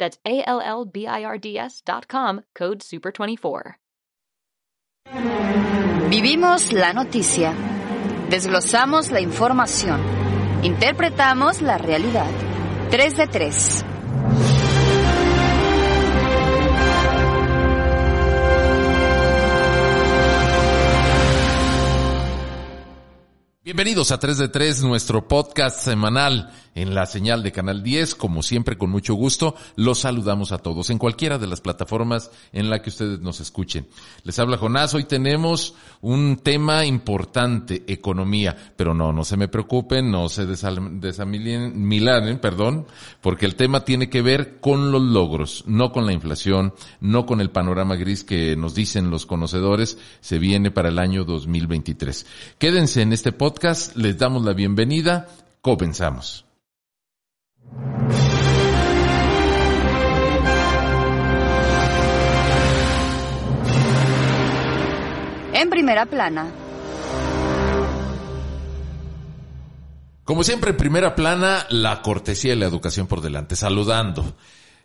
That's A-L-L-B-I-R-D-S dot com, code SUPER24. Vivimos la noticia. Desglosamos la información. Interpretamos la realidad. 3 de 3. Bienvenidos a 3 de 3, nuestro podcast semanal en la señal de Canal 10. Como siempre, con mucho gusto, los saludamos a todos en cualquiera de las plataformas en la que ustedes nos escuchen. Les habla Jonás. Hoy tenemos un tema importante, economía. Pero no, no se me preocupen, no se desamilanen, perdón, porque el tema tiene que ver con los logros, no con la inflación, no con el panorama gris que nos dicen los conocedores se viene para el año 2023. Quédense en este podcast les damos la bienvenida. Comenzamos. En primera plana. Como siempre, en primera plana, la cortesía y la educación por delante, saludando.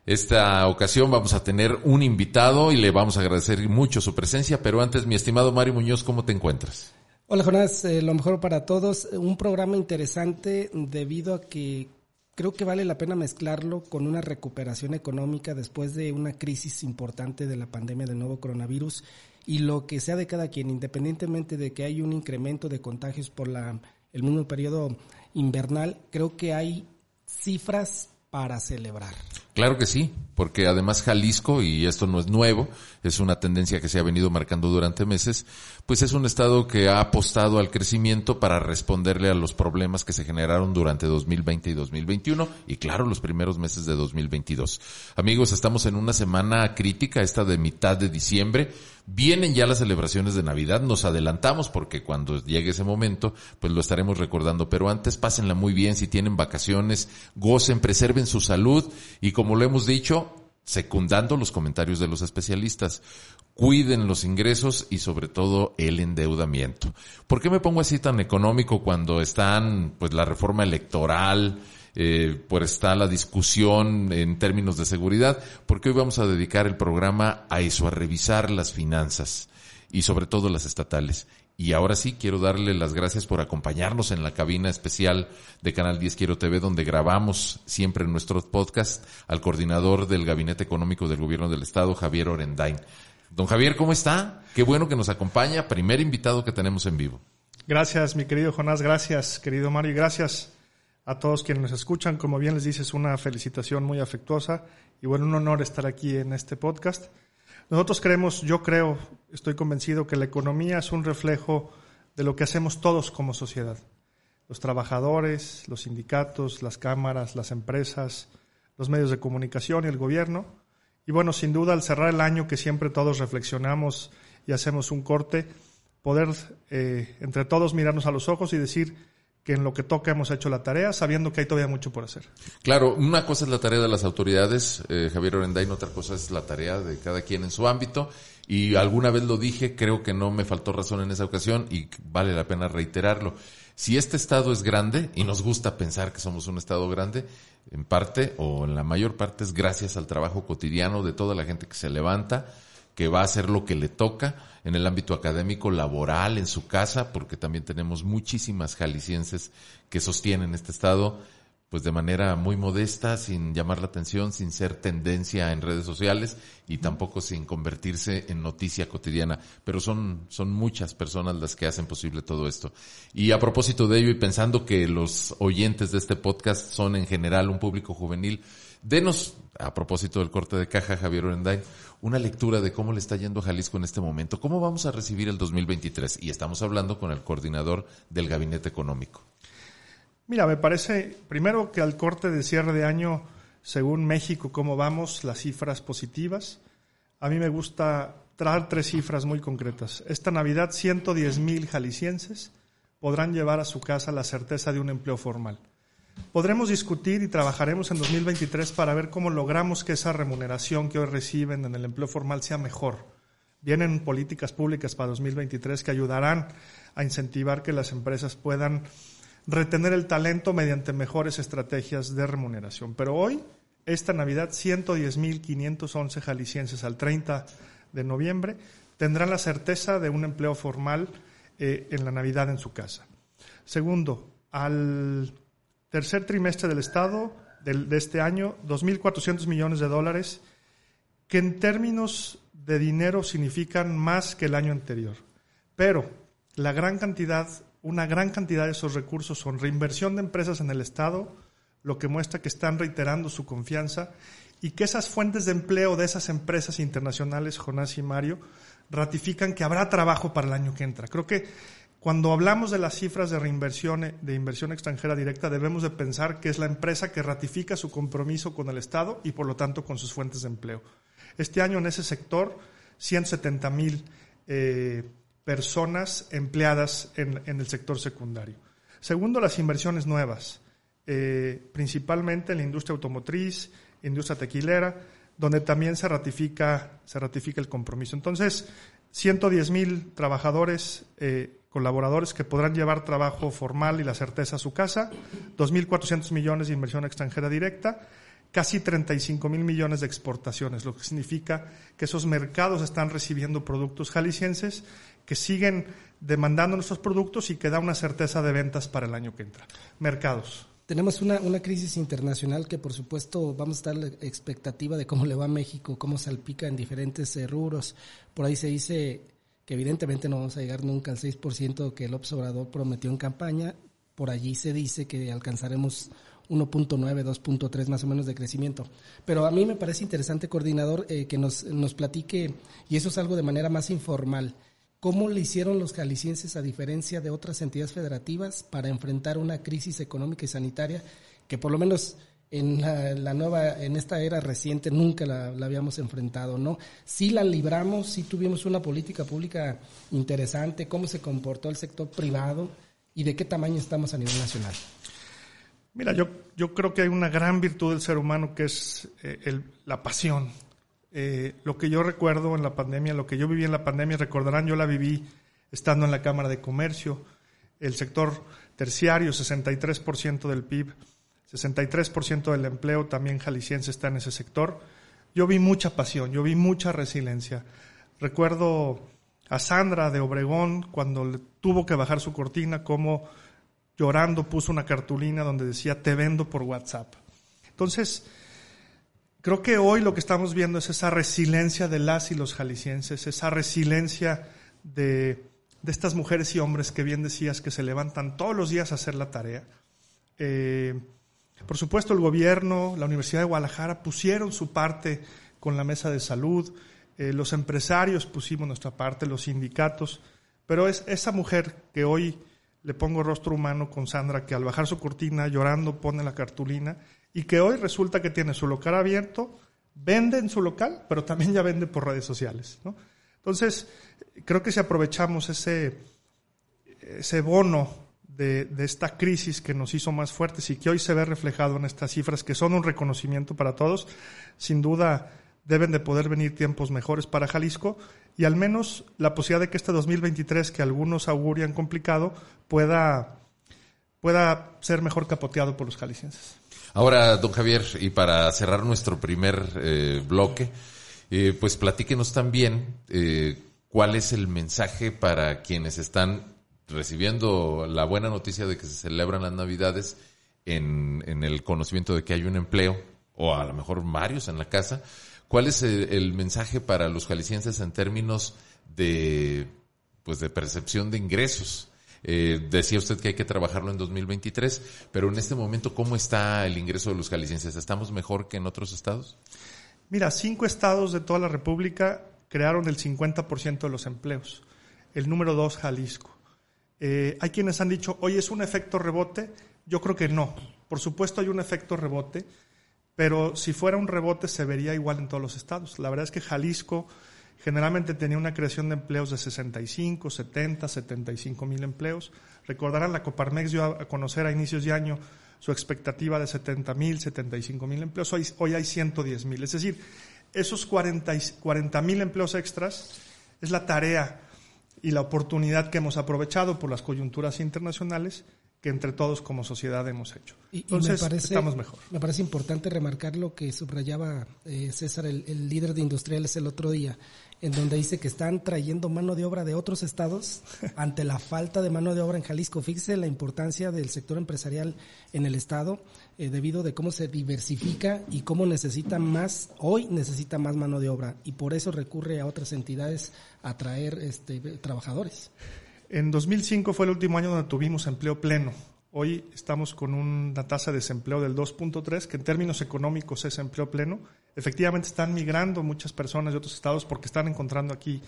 Esta ocasión vamos a tener un invitado y le vamos a agradecer mucho su presencia, pero antes, mi estimado Mario Muñoz, ¿cómo te encuentras? Hola Jonás, eh, lo mejor para todos. Un programa interesante debido a que creo que vale la pena mezclarlo con una recuperación económica después de una crisis importante de la pandemia del nuevo coronavirus y lo que sea de cada quien, independientemente de que hay un incremento de contagios por la, el mismo periodo invernal, creo que hay cifras para celebrar. Claro que sí, porque además Jalisco, y esto no es nuevo, es una tendencia que se ha venido marcando durante meses, pues es un estado que ha apostado al crecimiento para responderle a los problemas que se generaron durante 2020 y 2021 y claro, los primeros meses de 2022. Amigos, estamos en una semana crítica, esta de mitad de diciembre. Vienen ya las celebraciones de Navidad, nos adelantamos porque cuando llegue ese momento, pues lo estaremos recordando, pero antes pásenla muy bien, si tienen vacaciones, gocen, preserven su salud y lo hemos dicho, secundando los comentarios de los especialistas. Cuiden los ingresos y sobre todo el endeudamiento. ¿Por qué me pongo así tan económico cuando están pues la reforma electoral, eh, por está la discusión en términos de seguridad? Porque hoy vamos a dedicar el programa a eso, a revisar las finanzas y sobre todo las estatales. Y ahora sí, quiero darle las gracias por acompañarnos en la cabina especial de Canal 10 Quiero TV, donde grabamos siempre nuestro podcast al coordinador del Gabinete Económico del Gobierno del Estado, Javier Orendain. Don Javier, ¿cómo está? Qué bueno que nos acompaña, primer invitado que tenemos en vivo. Gracias, mi querido Jonás, gracias, querido Mario, gracias a todos quienes nos escuchan. Como bien les dices, una felicitación muy afectuosa y bueno, un honor estar aquí en este podcast. Nosotros creemos, yo creo, estoy convencido que la economía es un reflejo de lo que hacemos todos como sociedad. Los trabajadores, los sindicatos, las cámaras, las empresas, los medios de comunicación y el gobierno. Y bueno, sin duda, al cerrar el año que siempre todos reflexionamos y hacemos un corte, poder eh, entre todos mirarnos a los ojos y decir, que en lo que toca hemos hecho la tarea, sabiendo que hay todavía mucho por hacer. Claro, una cosa es la tarea de las autoridades, eh, Javier Orendain, otra cosa es la tarea de cada quien en su ámbito. Y alguna vez lo dije, creo que no me faltó razón en esa ocasión y vale la pena reiterarlo. Si este Estado es grande, y nos gusta pensar que somos un Estado grande, en parte o en la mayor parte es gracias al trabajo cotidiano de toda la gente que se levanta, que va a hacer lo que le toca en el ámbito académico, laboral, en su casa, porque también tenemos muchísimas jaliscienses que sostienen este estado, pues de manera muy modesta, sin llamar la atención, sin ser tendencia en redes sociales y tampoco sin convertirse en noticia cotidiana. Pero son, son muchas personas las que hacen posible todo esto. Y a propósito de ello y pensando que los oyentes de este podcast son en general un público juvenil, denos, a propósito del corte de caja, Javier Orendain, una lectura de cómo le está yendo a Jalisco en este momento, cómo vamos a recibir el 2023. Y estamos hablando con el coordinador del Gabinete Económico. Mira, me parece primero que al corte de cierre de año, según México, cómo vamos, las cifras positivas. A mí me gusta traer tres cifras muy concretas. Esta Navidad, 110 mil jaliscienses podrán llevar a su casa la certeza de un empleo formal. Podremos discutir y trabajaremos en 2023 para ver cómo logramos que esa remuneración que hoy reciben en el empleo formal sea mejor. Vienen políticas públicas para 2023 que ayudarán a incentivar que las empresas puedan retener el talento mediante mejores estrategias de remuneración. Pero hoy, esta Navidad, 110.511 jaliscienses al 30 de noviembre tendrán la certeza de un empleo formal eh, en la Navidad en su casa. Segundo, al tercer trimestre del Estado de este año, 2.400 millones de dólares, que en términos de dinero significan más que el año anterior. Pero la gran cantidad una gran cantidad de esos recursos son reinversión de empresas en el Estado, lo que muestra que están reiterando su confianza y que esas fuentes de empleo de esas empresas internacionales, Jonás y Mario, ratifican que habrá trabajo para el año que entra. Creo que cuando hablamos de las cifras de reinversión, de inversión extranjera directa, debemos de pensar que es la empresa que ratifica su compromiso con el Estado y por lo tanto con sus fuentes de empleo. Este año en ese sector, 170 mil eh, personas empleadas en, el sector secundario. Segundo, las inversiones nuevas, eh, principalmente en la industria automotriz, industria tequilera, donde también se ratifica, se ratifica el compromiso. Entonces, 110 mil trabajadores, eh, colaboradores que podrán llevar trabajo formal y la certeza a su casa, 2.400 millones de inversión extranjera directa, casi 35 mil millones de exportaciones, lo que significa que esos mercados están recibiendo productos jaliscienses que siguen demandando nuestros productos y que da una certeza de ventas para el año que entra. Mercados. Tenemos una, una crisis internacional que por supuesto vamos a estar la expectativa de cómo le va a México, cómo salpica en diferentes eh, rubros. Por ahí se dice que evidentemente no vamos a llegar nunca al 6% que el observador prometió en campaña. Por allí se dice que alcanzaremos 1.9, 2.3 más o menos de crecimiento. Pero a mí me parece interesante, coordinador, eh, que nos, nos platique, y eso es algo de manera más informal, ¿Cómo le hicieron los jaliscienses a diferencia de otras entidades federativas para enfrentar una crisis económica y sanitaria que por lo menos en la, nueva, en esta era reciente nunca la, habíamos enfrentado, ¿no? Sí la libramos, sí tuvimos una política pública interesante, cómo se comportó el sector privado y de qué tamaño estamos a nivel nacional. Mira, yo, yo creo que hay una gran virtud del ser humano que es eh, la pasión, eh, lo que yo recuerdo en la pandemia, lo que yo viví en la pandemia, recordarán, yo la viví estando en la Cámara de Comercio, el sector terciario, 63% del PIB, 63% del empleo también jalisciense está en ese sector. Yo vi mucha pasión, yo vi mucha resiliencia. Recuerdo a Sandra de Obregón cuando tuvo que bajar su cortina, como llorando puso una cartulina donde decía, te vendo por WhatsApp. Entonces, Creo que hoy lo que estamos viendo es esa resiliencia de las y los jaliscienses, esa resiliencia de, estas mujeres y hombres que bien decías que se levantan todos los días a hacer la tarea. Eh, por supuesto, el gobierno, la Universidad de Guadalajara pusieron su parte con la mesa de salud, eh, los empresarios pusimos nuestra parte, los sindicatos, pero es esa mujer que hoy le pongo rostro humano con Sandra, que al bajar su cortina llorando pone la cartulina y que hoy resulta que tiene su local abierto, vende en su local, pero también ya vende por redes sociales. Entonces, creo que si aprovechamos ese, ese bono de, esta crisis que nos hizo más fuertes y que hoy se ve reflejado en estas cifras, que son un reconocimiento para todos, sin duda deben de poder venir tiempos mejores para Jalisco y al menos la posibilidad de que este 2023, que algunos augurian complicado, pueda, pueda ser mejor capoteado por los jaliscienses. Ahora, don Javier, y para cerrar nuestro primer eh, bloque, eh, pues platíquenos también eh, cuál es el mensaje para quienes están recibiendo la buena noticia de que se celebran las Navidades en, el conocimiento de que hay un empleo, o a lo mejor varios en la casa, ¿cuál es el, el mensaje para los jaliscienses en términos de, pues de percepción de ingresos? Eh, decía usted que hay que trabajarlo en 2023, pero en este momento, ¿cómo está el ingreso de los jaliscienses? ¿Estamos mejor que en otros estados? Mira, cinco estados de toda la República crearon el 50% de los empleos. El número dos, Jalisco. Eh, hay quienes han dicho, oye, ¿es un efecto rebote? Yo creo que no. Por supuesto hay un efecto rebote, pero si fuera un rebote se vería igual en todos los estados. La verdad es que Jalisco generalmente tenía una creación de empleos de 65, 70, 75 mil empleos. Recordarán, la Coparmex dio a conocer a inicios de año su expectativa de 70 mil, 75 mil empleos. Hoy, hoy hay 110 mil. Es decir, esos 40 mil empleos extras es la tarea y la oportunidad que hemos aprovechado por las coyunturas internacionales que entre todos como sociedad hemos hecho. Entonces, estamos mejor. Me parece importante remarcar lo que subrayaba eh, César, el, el, líder de industriales, el otro día, en donde dice que están trayendo mano de obra de otros estados ante la falta de mano de obra en Jalisco. Fíjese la importancia del sector empresarial en el estado, eh, debido de cómo se diversifica y cómo necesita más, hoy necesita más mano de obra, y por eso recurre a otras entidades a traer este, trabajadores. En 2005 fue el último año donde tuvimos empleo pleno. Hoy estamos con una tasa de desempleo del 2.3, que en términos económicos es empleo pleno. Efectivamente están migrando muchas personas de otros estados porque están encontrando aquí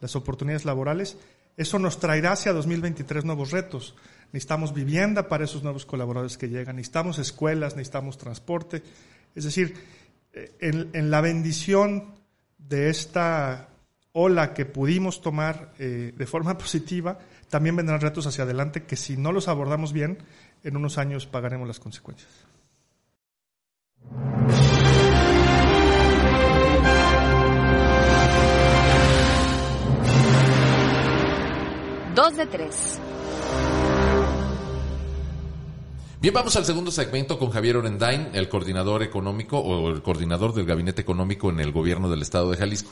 las oportunidades laborales. Eso nos traerá hacia 2023 nuevos retos. Necesitamos vivienda para esos nuevos colaboradores que llegan, necesitamos escuelas, necesitamos transporte. Es decir, en, la bendición de esta ola que pudimos tomar eh, de forma positiva, también vendrán retos hacia adelante que si no los abordamos bien, en unos años pagaremos las consecuencias. Dos de tres. Bien, vamos al segundo segmento con Javier Orendain, el coordinador económico o el coordinador del gabinete económico en el gobierno del estado de Jalisco.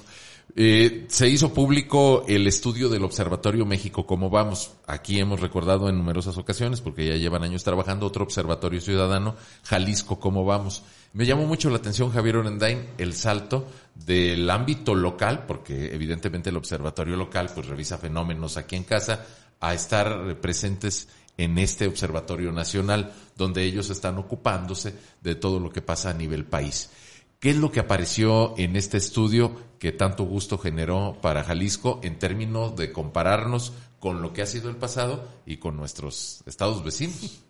Eh, se hizo público el estudio del Observatorio México Cómo Vamos. Aquí hemos recordado en numerosas ocasiones, porque ya llevan años trabajando, otro Observatorio Ciudadano, Jalisco Cómo Vamos. Me llamó mucho la atención, Javier Orendain, el salto del ámbito local, porque evidentemente el Observatorio Local pues revisa fenómenos aquí en casa, a estar presentes en este Observatorio Nacional, donde ellos están ocupándose de todo lo que pasa a nivel país. ¿Qué es lo que apareció en este estudio que tanto gusto generó para Jalisco en términos de compararnos con lo que ha sido el pasado y con nuestros estados vecinos?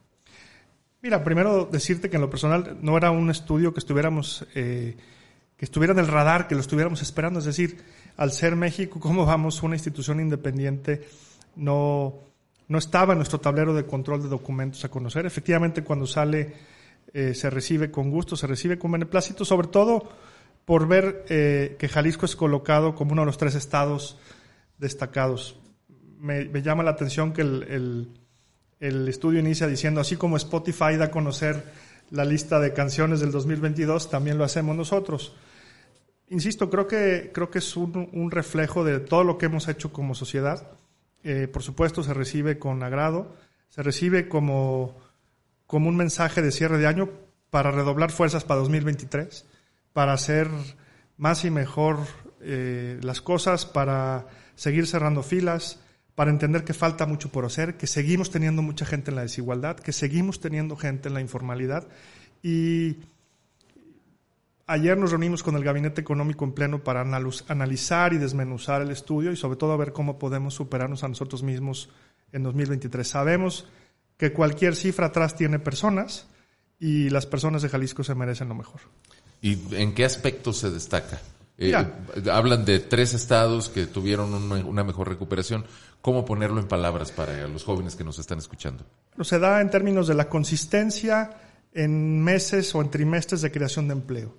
Mira, primero decirte que en lo personal no era un estudio que estuviéramos, eh, que estuviera en el radar, que lo estuviéramos esperando. Es decir, al ser México, ¿cómo vamos? Una institución independiente no, no estaba en nuestro tablero de control de documentos a conocer. Efectivamente, cuando sale eh, se recibe con gusto, se recibe con beneplácito, sobre todo por ver eh, que Jalisco es colocado como uno de los tres estados destacados. Me, llama la atención que el, el, estudio inicia diciendo, así como Spotify da a conocer la lista de canciones del 2022, también lo hacemos nosotros. Insisto, creo que, creo que es un, un reflejo de todo lo que hemos hecho como sociedad. Eh, por supuesto, se recibe con agrado, se recibe como como un mensaje de cierre de año para redoblar fuerzas para 2023, para hacer más y mejor eh, las cosas, para seguir cerrando filas, para entender que falta mucho por hacer, que seguimos teniendo mucha gente en la desigualdad, que seguimos teniendo gente en la informalidad. Y ayer nos reunimos con el Gabinete Económico en pleno para analizar y desmenuzar el estudio y sobre todo ver cómo podemos superarnos a nosotros mismos en 2023. Sabemos que cualquier cifra atrás tiene personas y las personas de Jalisco se merecen lo mejor. ¿Y en qué aspecto se destaca? Eh, hablan de tres estados que tuvieron una, mejor recuperación. ¿Cómo ponerlo en palabras para los jóvenes que nos están escuchando? Se da en términos de la consistencia en meses o en trimestres de creación de empleo.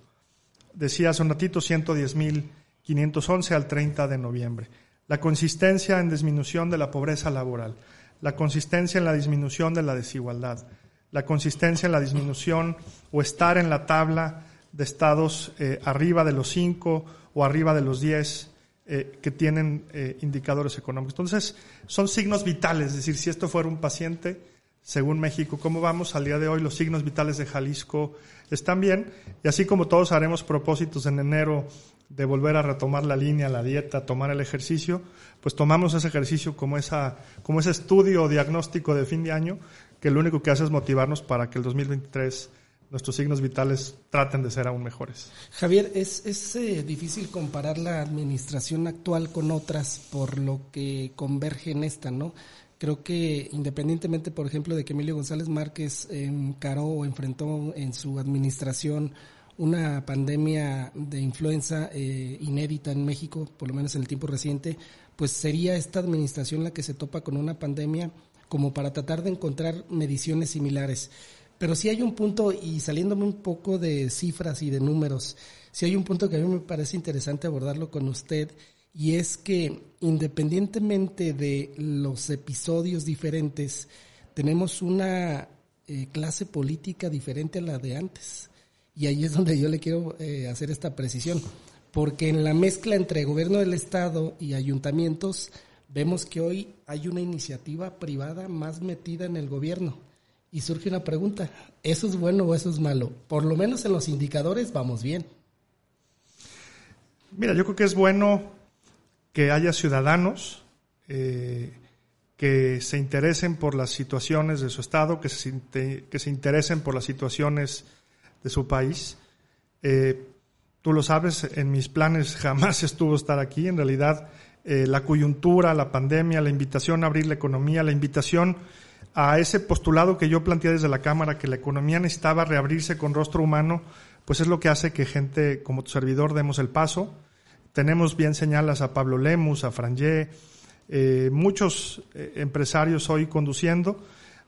Decía hace un ratito 110.511 al 30 de noviembre. La consistencia en disminución de la pobreza laboral la consistencia en la disminución de la desigualdad, la consistencia en la disminución o estar en la tabla de estados eh, arriba de los cinco o arriba de los diez eh, que tienen eh, indicadores económicos. Entonces, son signos vitales, es decir, si esto fuera un paciente, según México. ¿Cómo vamos al día de hoy? Los signos vitales de Jalisco están bien. Y así como todos haremos propósitos en enero de volver a retomar la línea, la dieta, tomar el ejercicio, pues tomamos ese ejercicio como, esa, como ese estudio diagnóstico de fin de año que lo único que hace es motivarnos para que el 2023 nuestros signos vitales traten de ser aún mejores. Javier, es, es eh, difícil comparar la administración actual con otras por lo que converge en esta, ¿no? Creo que independientemente, por ejemplo, de que Emilio González Márquez encaró o enfrentó en su administración una pandemia de influenza eh, inédita en México, por lo menos en el tiempo reciente, pues sería esta administración la que se topa con una pandemia como para tratar de encontrar mediciones similares. Pero sí hay un punto, y saliéndome un poco de cifras y de números, sí hay un punto que a mí me parece interesante abordarlo con usted, y es que independientemente de los episodios diferentes, tenemos una eh, clase política diferente a la de antes. Y ahí es donde yo le quiero eh, hacer esta precisión, porque en la mezcla entre gobierno del Estado y ayuntamientos, vemos que hoy hay una iniciativa privada más metida en el gobierno. Y surge una pregunta, ¿eso es bueno o eso es malo? Por lo menos en los indicadores vamos bien. Mira, yo creo que es bueno que haya ciudadanos eh, que se interesen por las situaciones de su estado, que se, interesen por las situaciones de su país. Eh, tú lo sabes, en mis planes jamás estuvo estar aquí. En realidad, eh, la coyuntura, la pandemia, la invitación a abrir la economía, la invitación a ese postulado que yo planteé desde la Cámara, que la economía necesitaba reabrirse con rostro humano, pues es lo que hace que gente como tu servidor demos el paso. Tenemos bien señalas a Pablo Lemus, a Frangé, eh, muchos eh, empresarios hoy conduciendo.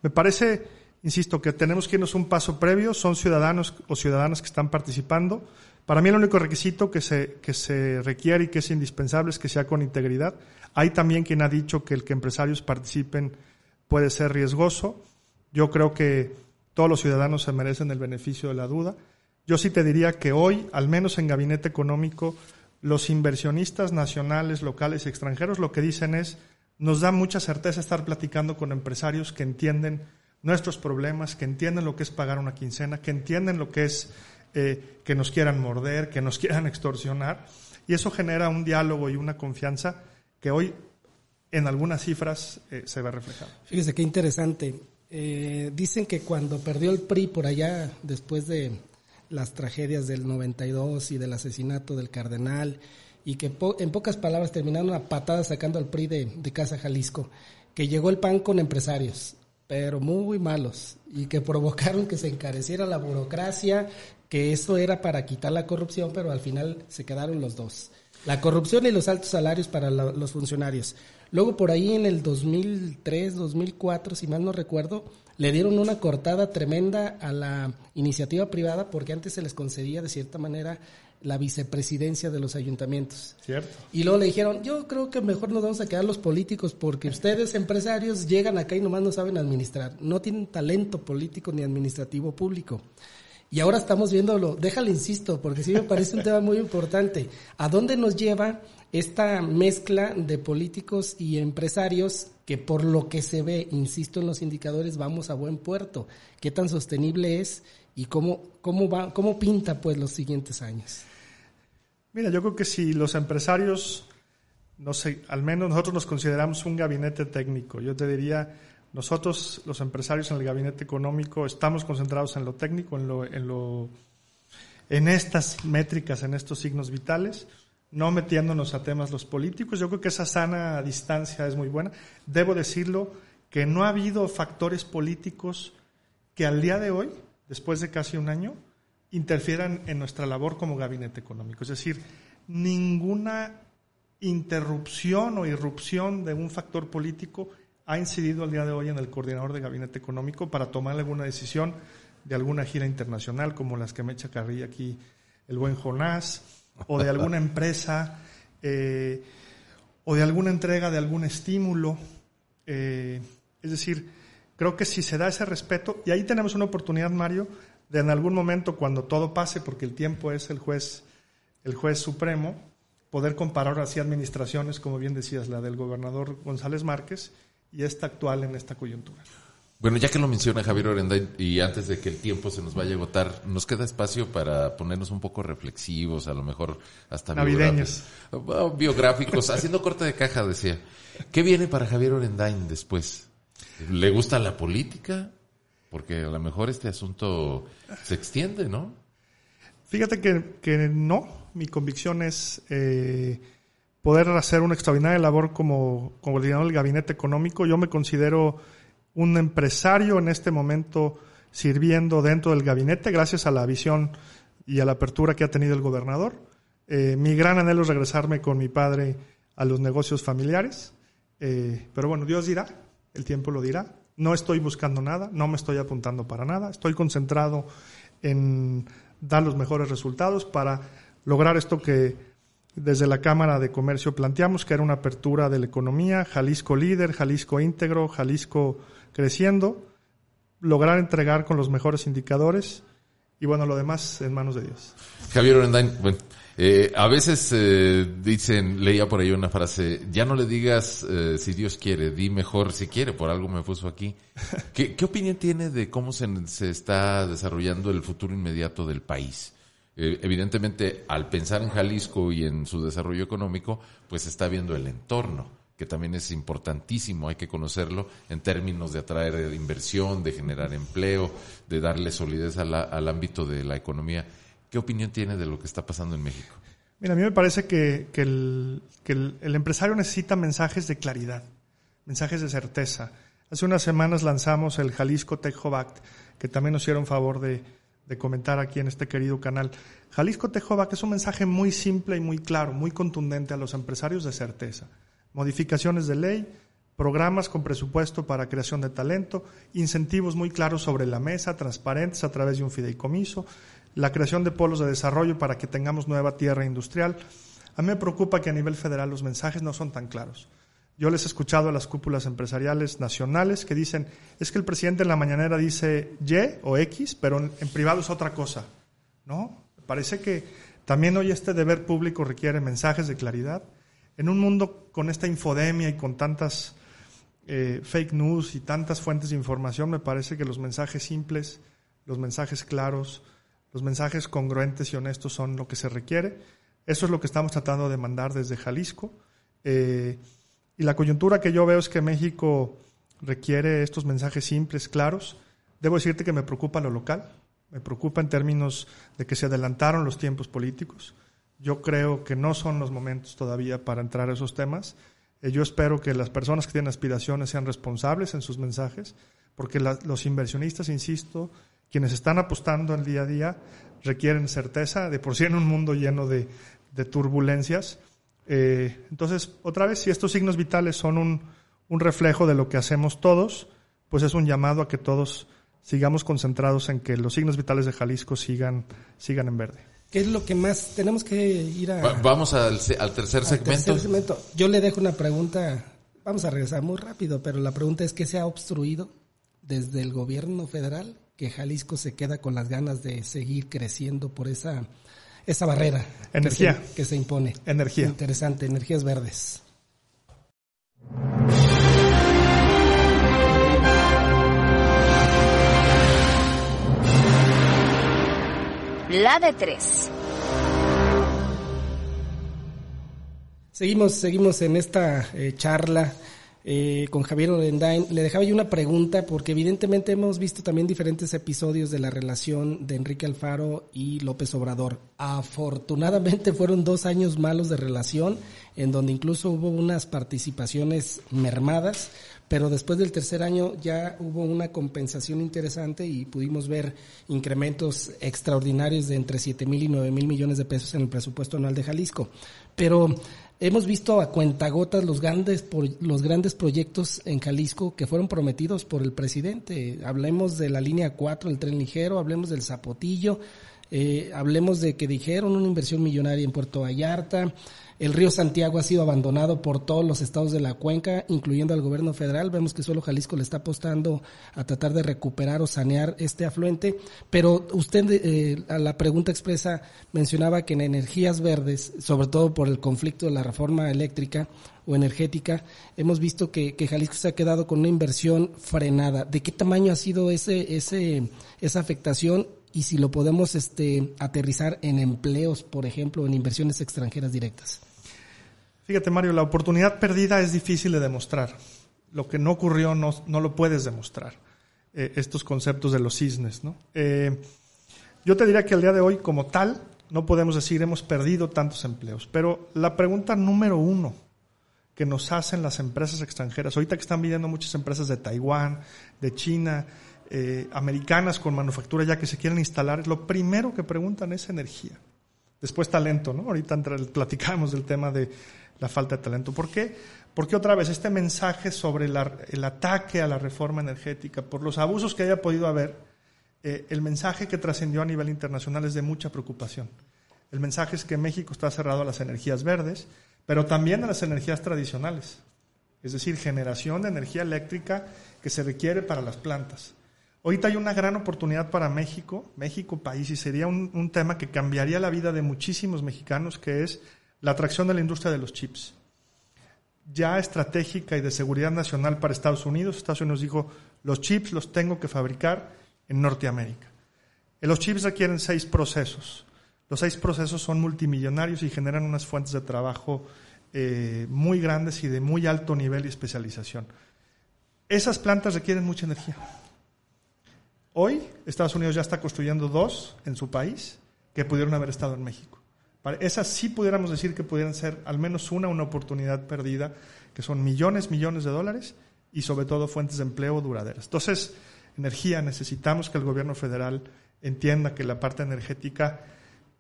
Me parece, insisto, que tenemos que irnos un paso previo, son ciudadanos o ciudadanas que están participando, para mí el único requisito que se, que se requiere y que es indispensable es que sea con integridad. Hay también quien ha dicho que el que empresarios participen puede ser riesgoso. Yo creo que todos los ciudadanos se merecen el beneficio de la duda. Yo sí te diría que hoy, al menos en gabinete económico, los inversionistas nacionales, locales y extranjeros lo que dicen es, nos da mucha certeza estar platicando con empresarios que entienden nuestros problemas, que entienden lo que es pagar una quincena, que entienden lo que es eh, que nos quieran morder, que nos quieran extorsionar. Y eso genera un diálogo y una confianza que hoy en algunas cifras eh, se ve reflejado. Fíjese qué interesante. Eh, dicen que cuando perdió el PRI por allá, después de las tragedias del 92 y del asesinato del cardenal, y que en pocas palabras terminaron a patada sacando al PRI de, de Casa Jalisco, que llegó el PAN con empresarios, pero muy malos, y que provocaron que se encareciera la burocracia, que eso era para quitar la corrupción, pero al final se quedaron los dos. La corrupción y los altos salarios para los funcionarios. Luego por ahí en el 2003, 2004, si mal no recuerdo, le dieron una cortada tremenda a la iniciativa privada porque antes se les concedía de cierta manera la vicepresidencia de los ayuntamientos. Cierto. Y luego le dijeron, yo creo que mejor nos vamos a quedar los políticos porque ustedes empresarios llegan acá y nomás no saben administrar, no tienen talento político ni administrativo público. Y ahora estamos viéndolo, déjale insisto, porque sí me parece un tema muy importante. ¿A dónde nos lleva esta mezcla de políticos y empresarios que por lo que se ve, insisto en los indicadores, vamos a buen puerto? ¿Qué tan sostenible es y cómo, cómo, va, cómo pinta pues los siguientes años? Mira, yo creo que si los empresarios, no sé, al menos nosotros nos consideramos un gabinete técnico, yo te diría nosotros, los empresarios en el gabinete económico, estamos concentrados en lo técnico, en lo, en lo, en estas métricas, en estos signos vitales, no metiéndonos a temas los políticos. Yo creo que esa sana distancia es muy buena. Debo decirlo que no ha habido factores políticos que al día de hoy, después de casi un año, interfieran en nuestra labor como gabinete económico. Es decir, ninguna interrupción o irrupción de un factor político ha incidido al día de hoy en el coordinador de gabinete económico para tomar alguna decisión de alguna gira internacional, como las que me echa carrilla aquí el buen Jonás, o de alguna empresa, eh, o de alguna entrega de algún estímulo. Eh, es decir, creo que si se da ese respeto, y ahí tenemos una oportunidad, Mario, de en algún momento, cuando todo pase, porque el tiempo es el juez, el juez supremo, poder comparar así administraciones, como bien decías, la del gobernador González Márquez, y esta actual en esta coyuntura. Bueno, ya que lo menciona Javier Orendain, y antes de que el tiempo se nos vaya a agotar, nos queda espacio para ponernos un poco reflexivos, a lo mejor hasta Navideños. biográficos, biográficos haciendo corte de caja, decía. ¿Qué viene para Javier Orendain después? ¿Le gusta la política? Porque a lo mejor este asunto se extiende, ¿no? Fíjate que, que no, mi convicción es eh, poder hacer una extraordinaria labor como, coordinador del gabinete económico. Yo me considero un empresario en este momento sirviendo dentro del gabinete gracias a la visión y a la apertura que ha tenido el gobernador. Eh, mi gran anhelo es regresarme con mi padre a los negocios familiares, eh, pero bueno, Dios dirá, el tiempo lo dirá. No estoy buscando nada, no me estoy apuntando para nada, estoy concentrado en dar los mejores resultados para lograr esto que desde la Cámara de Comercio planteamos, que era una apertura de la economía, Jalisco líder, Jalisco íntegro, Jalisco creciendo, lograr entregar con los mejores indicadores y bueno, lo demás en manos de Dios. Javier Orendain, bueno, eh, a veces eh, dicen, leía por ahí una frase, ya no le digas eh, si Dios quiere, di mejor si quiere, por algo me puso aquí. ¿Qué, qué opinión tiene de cómo se, se, está desarrollando el futuro inmediato del país? Evidentemente, al pensar en Jalisco y en su desarrollo económico, pues está viendo el entorno que también es importantísimo, hay que conocerlo en términos de atraer inversión, de generar empleo, de darle solidez al ámbito de la economía. ¿Qué opinión tiene de lo que está pasando en México? Mira, a mí me parece que, el, empresario necesita mensajes de claridad, mensajes de certeza. Hace unas semanas lanzamos el Jalisco Tech Hub que también nos hicieron favor de, de comentar aquí en este querido canal. Jalisco Hub Act es un mensaje muy simple y muy claro, muy contundente a los empresarios de certeza modificaciones de ley, programas con presupuesto para creación de talento, incentivos muy claros sobre la mesa, transparentes a través de un fideicomiso, la creación de polos de desarrollo para que tengamos nueva tierra industrial. A mí me preocupa que a nivel federal los mensajes no son tan claros. Yo les he escuchado a las cúpulas empresariales nacionales que dicen, es que el presidente en la mañanera dice Y o X, pero en, privado es otra cosa. ¿No? Parece que también hoy este deber público requiere mensajes de claridad en un mundo con esta infodemia y con tantas eh, fake news y tantas fuentes de información, me parece que los mensajes simples, los mensajes claros, los mensajes congruentes y honestos son lo que se requiere. Eso es lo que estamos tratando de mandar desde Jalisco. Eh, y la coyuntura que yo veo es que México requiere estos mensajes simples, claros. Debo decirte que me preocupa lo local, me preocupa en términos de que se adelantaron los tiempos políticos. Yo creo que no son los momentos todavía para entrar a esos temas. Eh, yo espero que las personas que tienen aspiraciones sean responsables en sus mensajes, porque los inversionistas, insisto, quienes están apostando el día a día, requieren certeza, de por sí en un mundo lleno de, turbulencias. Eh, entonces, otra vez, si estos signos vitales son un, un reflejo de lo que hacemos todos, pues es un llamado a que todos sigamos concentrados en que los signos vitales de Jalisco sigan, sigan en verde. ¿Qué es lo que más tenemos que ir a... Vamos al, al tercer segmento. tercer segmento. Yo le dejo una pregunta, vamos a regresar muy rápido, pero la pregunta es ¿qué se ha obstruido desde el gobierno federal que Jalisco se queda con las ganas de seguir creciendo por esa, esa barrera Energía. Que, se, que se impone? Energía. Interesante, energías verdes. La de tres. Seguimos, seguimos en esta eh, charla eh, con Javier Orendain. Le dejaba yo una pregunta porque evidentemente hemos visto también diferentes episodios de la relación de Enrique Alfaro y López Obrador. Afortunadamente fueron dos años malos de relación en donde incluso hubo unas participaciones mermadas pero después del tercer año ya hubo una compensación interesante y pudimos ver incrementos extraordinarios de entre 7 mil y 9 mil millones de pesos en el presupuesto anual de Jalisco. Pero hemos visto a cuentagotas los grandes, los grandes proyectos en Jalisco que fueron prometidos por el presidente. Hablemos de la línea 4, el tren ligero, hablemos del Zapotillo, eh, hablemos de que dijeron una inversión millonaria en Puerto Vallarta, El río Santiago ha sido abandonado por todos los estados de la cuenca, incluyendo al gobierno federal. Vemos que solo Jalisco le está apostando a tratar de recuperar o sanear este afluente. Pero usted eh, a la pregunta expresa mencionaba que en energías verdes, sobre todo por el conflicto de la reforma eléctrica, o energética, hemos visto que, que, Jalisco se ha quedado con una inversión frenada. ¿De qué tamaño ha sido ese, ese, esa afectación y si lo podemos este, aterrizar en empleos, por ejemplo, en inversiones extranjeras directas? Fíjate, Mario, la oportunidad perdida es difícil de demostrar. Lo que no ocurrió no, no lo puedes demostrar. Eh, estos conceptos de los cisnes, ¿no? Eh, yo te diría que al día de hoy, como tal, no podemos decir hemos perdido tantos empleos. Pero la pregunta número uno que nos hacen las empresas extranjeras, ahorita que están viniendo muchas empresas de Taiwán, de China, eh, americanas con manufactura ya que se quieren instalar, lo primero que preguntan es energía. Después talento, ¿no? Ahorita platicamos del tema de la falta de talento. ¿Por qué? Porque otra vez este mensaje sobre el ataque a la reforma energética, por los abusos que haya podido haber, eh, el mensaje que trascendió a nivel internacional es de mucha preocupación. El mensaje es que México está cerrado a las energías verdes, pero también a las energías tradicionales, es decir, generación de energía eléctrica que se requiere para las plantas. Ahorita hay una gran oportunidad para México, México país, y sería un, tema que cambiaría la vida de muchísimos mexicanos, que es la atracción de la industria de los chips. Ya estratégica y de seguridad nacional para Estados Unidos. Estados Unidos dijo, los chips los tengo que fabricar en Norteamérica. Los chips requieren seis procesos. Los seis procesos son multimillonarios y generan unas fuentes de trabajo eh, muy grandes y de muy alto nivel y especialización. Esas plantas requieren mucha energía. Hoy Estados Unidos ya está construyendo dos en su país que pudieron haber estado en México. esas sí pudiéramos decir que pudieran ser al menos una, una oportunidad perdida, que son millones, millones de dólares y sobre todo fuentes de empleo duraderas. Entonces, energía, necesitamos que el gobierno federal entienda que la parte energética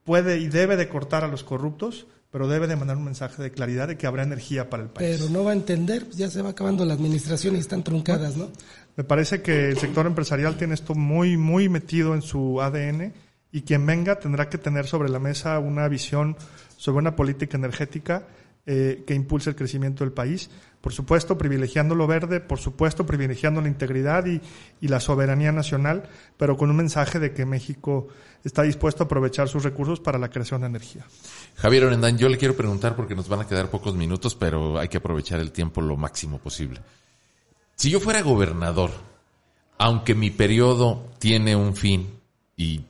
puede y debe de cortar a los corruptos, pero debe de mandar un mensaje de claridad de que habrá energía para el país. Pero no va a entender, pues ya se va acabando la administración y están truncadas, ¿no? Me parece que el sector empresarial tiene esto muy, muy metido en su ADN y quien venga tendrá que tener sobre la mesa una visión sobre una política energética eh, que impulse el crecimiento del país. Por supuesto, privilegiando lo verde, por supuesto, privilegiando la integridad y, la soberanía nacional, pero con un mensaje de que México está dispuesto a aprovechar sus recursos para la creación de energía. Javier Orendán, yo le quiero preguntar porque nos van a quedar pocos minutos, pero hay que aprovechar el tiempo lo máximo posible. Si yo fuera gobernador, aunque mi periodo tiene un fin y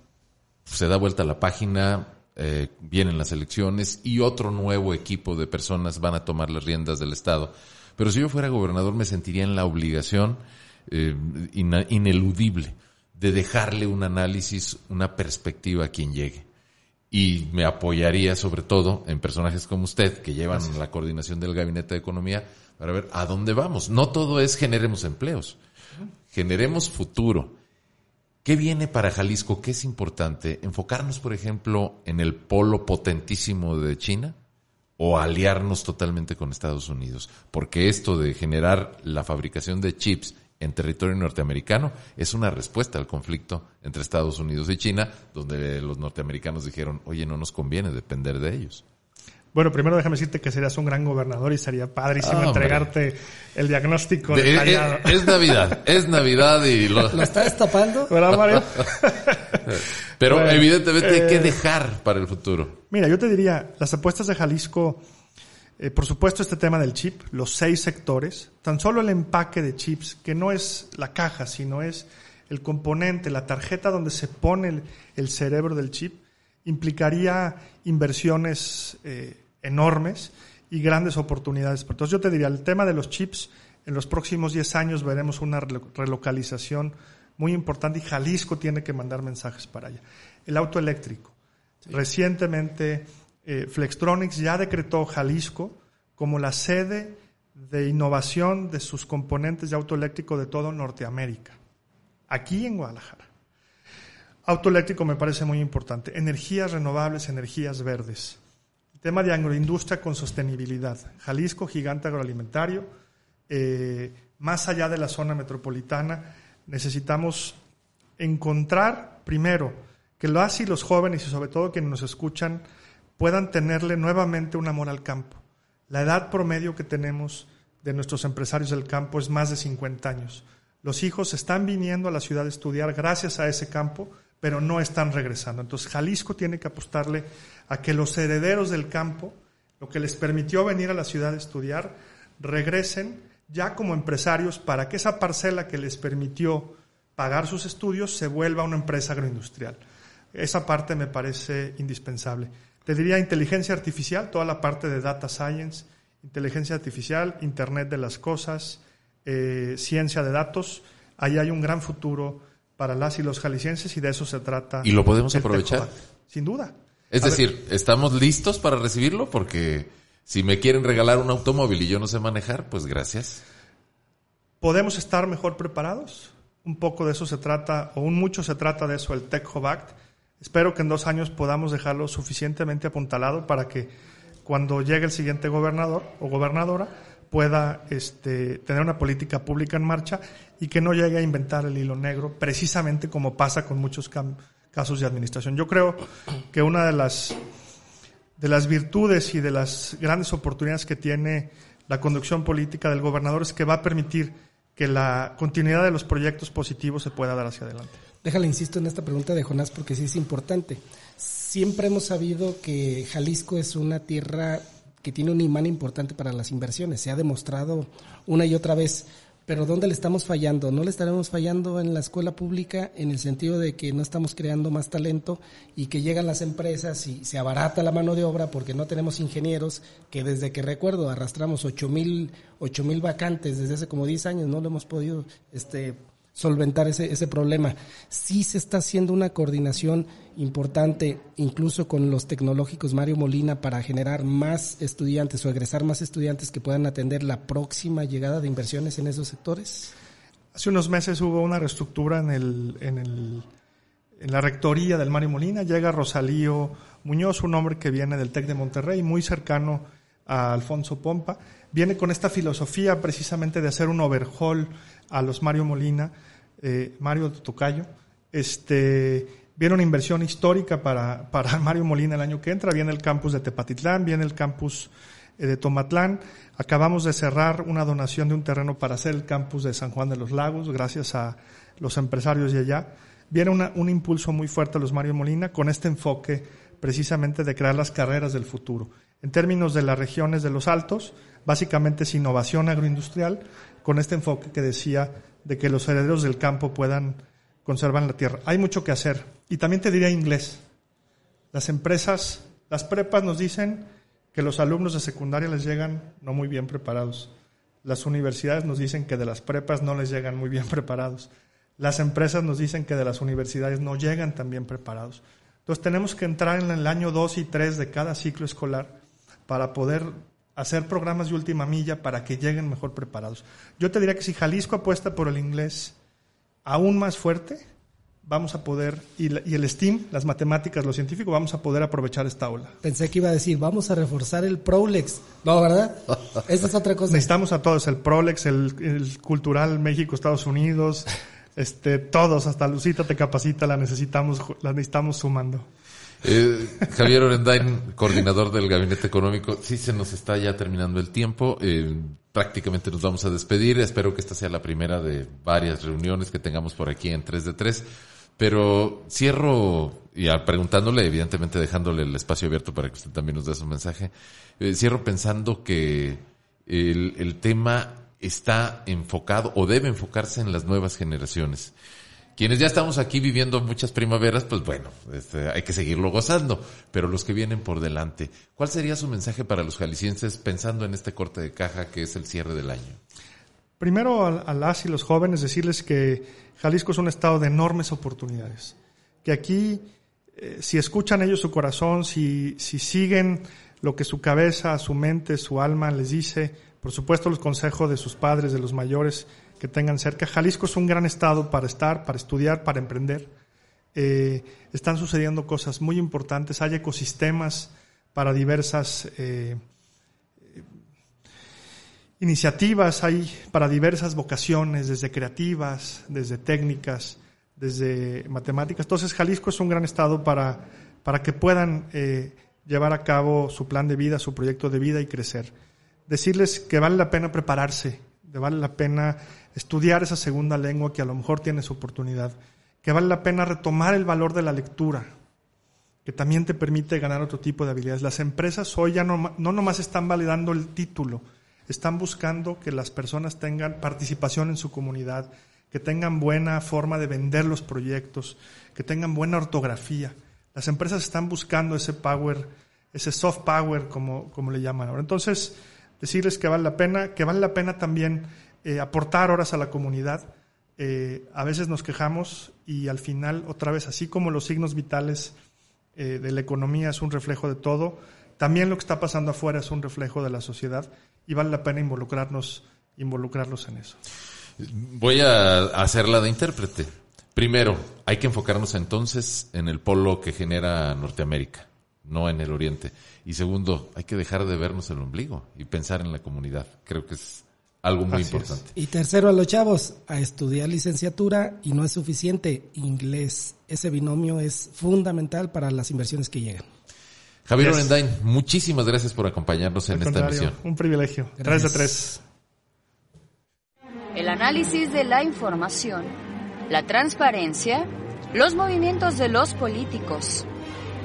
se da vuelta la página, eh, vienen las elecciones y otro nuevo equipo de personas van a tomar las riendas del Estado. Pero si yo fuera gobernador me sentiría en la obligación eh, ineludible de dejarle un análisis, una perspectiva a quien llegue. Y me apoyaría sobre todo en personajes como usted, que llevan la coordinación del Gabinete de Economía, para ver a dónde vamos. No todo es generemos empleos, generemos futuro. ¿Qué viene para Jalisco? ¿Qué es importante? ¿Enfocarnos, por ejemplo, en el polo potentísimo de China? o aliarnos totalmente con Estados Unidos, porque esto de generar la fabricación de chips en territorio norteamericano es una respuesta al conflicto entre Estados Unidos y China, donde los norteamericanos dijeron, oye, no nos conviene depender de ellos. Bueno, primero déjame decirte que serías un gran gobernador y sería padrísimo entregarte el diagnóstico de, detallado. Es, Navidad, es Navidad y lo... ¿Lo estás tapando? ¿Verdad, Mario? Pero evidentemente hay que eh, dejar para el futuro. Mira, yo te diría, las apuestas de Jalisco eh, por supuesto, este tema del chip, los seis sectores, tan solo el empaque de chips, que no es la caja, sino es el componente, la tarjeta donde se pone el, cerebro del chip, implicaría inversiones eh, enormes y grandes oportunidades. Entonces yo te diría, el tema de los chips, en los próximos 10 años veremos una relocalización muy importante y Jalisco tiene que mandar mensajes para allá. El auto eléctrico. Recientemente eh, Flextronics ya decretó Jalisco como la sede de innovación de sus componentes de auto eléctrico de todo Norteamérica, aquí en Guadalajara. Auto eléctrico me parece muy importante. Energías renovables, energías verdes. Tema de agroindustria con sostenibilidad. Jalisco, gigante agroalimentario. Eh, más allá de la zona metropolitana, necesitamos encontrar, primero, que los jóvenes y sobre todo quienes nos escuchan puedan tenerle nuevamente un amor al campo. La edad promedio que tenemos de nuestros empresarios del campo es más de 50 años. Los hijos están viniendo a la ciudad a estudiar gracias a ese campo, pero no están regresando. Entonces Jalisco tiene que apostarle a que los herederos del campo, lo que les permitió venir a la ciudad a estudiar, regresen ya como empresarios para que esa parcela que les permitió pagar sus estudios se vuelva una empresa agroindustrial. Esa parte me parece indispensable. Te diría inteligencia artificial, toda la parte de data science, inteligencia artificial, Internet de las Cosas, eh, ciencia de datos. Ahí hay un gran futuro para las y los jaliscienses y de eso se trata. ¿Y lo podemos aprovechar? Sin duda. Es decir, ¿estamos listos para recibirlo? Porque si me quieren regalar un automóvil y yo no sé manejar, pues gracias. ¿Podemos estar mejor preparados? Un poco de eso se trata, o un mucho se trata de eso, el Tech Hub Act. Espero que en dos años podamos dejarlo suficientemente apuntalado para que cuando llegue el siguiente gobernador o gobernadora pueda este, tener una política pública en marcha y que no llegue a inventar el hilo negro, precisamente como pasa con muchos casos de administración. Yo creo que una de las, de las virtudes y de las grandes oportunidades que tiene la conducción política del gobernador es que va a permitir que la continuidad de los proyectos positivos se pueda dar hacia adelante. Déjale, insisto en esta pregunta de Jonás porque sí es importante. Siempre hemos sabido que Jalisco es una tierra que tiene un imán importante para las inversiones. Se ha demostrado una y otra vez. Pero ¿dónde le estamos fallando? ¿No le estaremos fallando en la escuela pública en el sentido de que no estamos creando más talento y que llegan las empresas y se abarata la mano de obra porque no tenemos ingenieros que desde que recuerdo arrastramos ocho mil, ocho mil vacantes desde hace como 10 años, no lo hemos podido este, solventar ese, ese problema. Sí se está haciendo una coordinación importante, incluso con los tecnológicos Mario Molina, para generar más estudiantes o egresar más estudiantes que puedan atender la próxima llegada de inversiones en esos sectores. Hace unos meses hubo una reestructura en, el, en, el, en la rectoría del Mario Molina. Llega Rosalío Muñoz, un hombre que viene del TEC de Monterrey, muy cercano a Alfonso Pompa. Viene con esta filosofía precisamente de hacer un overhaul a los Mario Molina eh, Mario Tocayo. Este, viene una inversión histórica para, para Mario Molina el año que entra, viene el campus de Tepatitlán, viene el campus eh, de Tomatlán. Acabamos de cerrar una donación de un terreno para hacer el campus de San Juan de los Lagos, gracias a los empresarios de allá. Viene un impulso muy fuerte a los Mario Molina con este enfoque precisamente de crear las carreras del futuro. En términos de las regiones de los altos, básicamente es innovación agroindustrial con este enfoque que decía de que los herederos del campo puedan conservar la tierra. Hay mucho que hacer. Y también te diría inglés. Las empresas, las prepas nos dicen que los alumnos de secundaria les llegan no muy bien preparados. Las universidades nos dicen que de las prepas no les llegan muy bien preparados. Las empresas nos dicen que de las universidades no llegan tan bien preparados. Entonces tenemos que entrar en el año 2 y 3 de cada ciclo escolar para poder hacer programas de última milla para que lleguen mejor preparados. Yo te diría que si Jalisco apuesta por el inglés aún más fuerte, vamos a poder, y, el STEAM, las matemáticas, lo científico, vamos a poder aprovechar esta ola. Pensé que iba a decir, vamos a reforzar el Prolex. No, ¿verdad? Esa es otra cosa. Necesitamos a todos, el Prolex, el, Cultural México, Estados Unidos, este, todos, hasta Lucita te capacita, la necesitamos, la necesitamos sumando. Eh, Javier Orendain, coordinador del Gabinete Económico, sí se nos está ya terminando el tiempo. Eh, prácticamente nos vamos a despedir. Espero que esta sea la primera de varias reuniones que tengamos por aquí en 3 de 3. Pero cierro, y preguntándole, evidentemente dejándole el espacio abierto para que usted también nos dé su mensaje, eh, cierro pensando que el, el tema está enfocado o debe enfocarse en las nuevas generaciones. Quienes ya estamos aquí viviendo muchas primaveras, pues bueno, este, hay que seguirlo gozando, pero los que vienen por delante, ¿cuál sería su mensaje para los jaliscienses pensando en este corte de caja que es el cierre del año? Primero a, las y los jóvenes decirles que Jalisco es un estado de enormes oportunidades, que aquí eh, si escuchan ellos su corazón, si, si siguen lo que su cabeza, su mente, su alma les dice, por supuesto los consejos de sus padres, de los mayores, que tengan cerca. Jalisco es un gran estado para estar, para estudiar, para emprender. Eh, están sucediendo cosas muy importantes, hay ecosistemas para diversas eh, iniciativas, hay para diversas vocaciones, desde creativas, desde técnicas, desde matemáticas. Entonces Jalisco es un gran estado para, para que puedan eh, llevar a cabo su plan de vida, su proyecto de vida y crecer. Decirles que vale la pena prepararse, que vale la pena estudiar esa segunda lengua que a lo mejor tiene su oportunidad, que vale la pena retomar el valor de la lectura, que también te permite ganar otro tipo de habilidades. Las empresas hoy ya no, no nomás están validando el título, están buscando que las personas tengan participación en su comunidad, que tengan buena forma de vender los proyectos, que tengan buena ortografía. Las empresas están buscando ese power, ese soft power, como, como le llaman ahora. Entonces, decirles que vale la pena, que vale la pena también eh, aportar horas a la comunidad. Eh, a veces nos quejamos y al final, otra vez, así como los signos vitales eh, de la economía es un reflejo de todo, también lo que está pasando afuera es un reflejo de la sociedad y vale la pena involucrarnos, involucrarlos en eso. Voy a hacerla de intérprete. Primero, hay que enfocarnos entonces en el polo que genera Norteamérica, no en el Oriente. Y segundo, hay que dejar de vernos el ombligo y pensar en la comunidad. Creo que es algo muy importante. Y tercero, a los chavos, a estudiar licenciatura y no es suficiente, inglés. Ese binomio es fundamental para las inversiones que llegan. Javier Orendain, muchísimas gracias por acompañarnos en esta emisión. Un privilegio. Tres de tres. El análisis de la información, la transparencia, los movimientos de los políticos.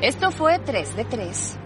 Esto fue 3 de 3.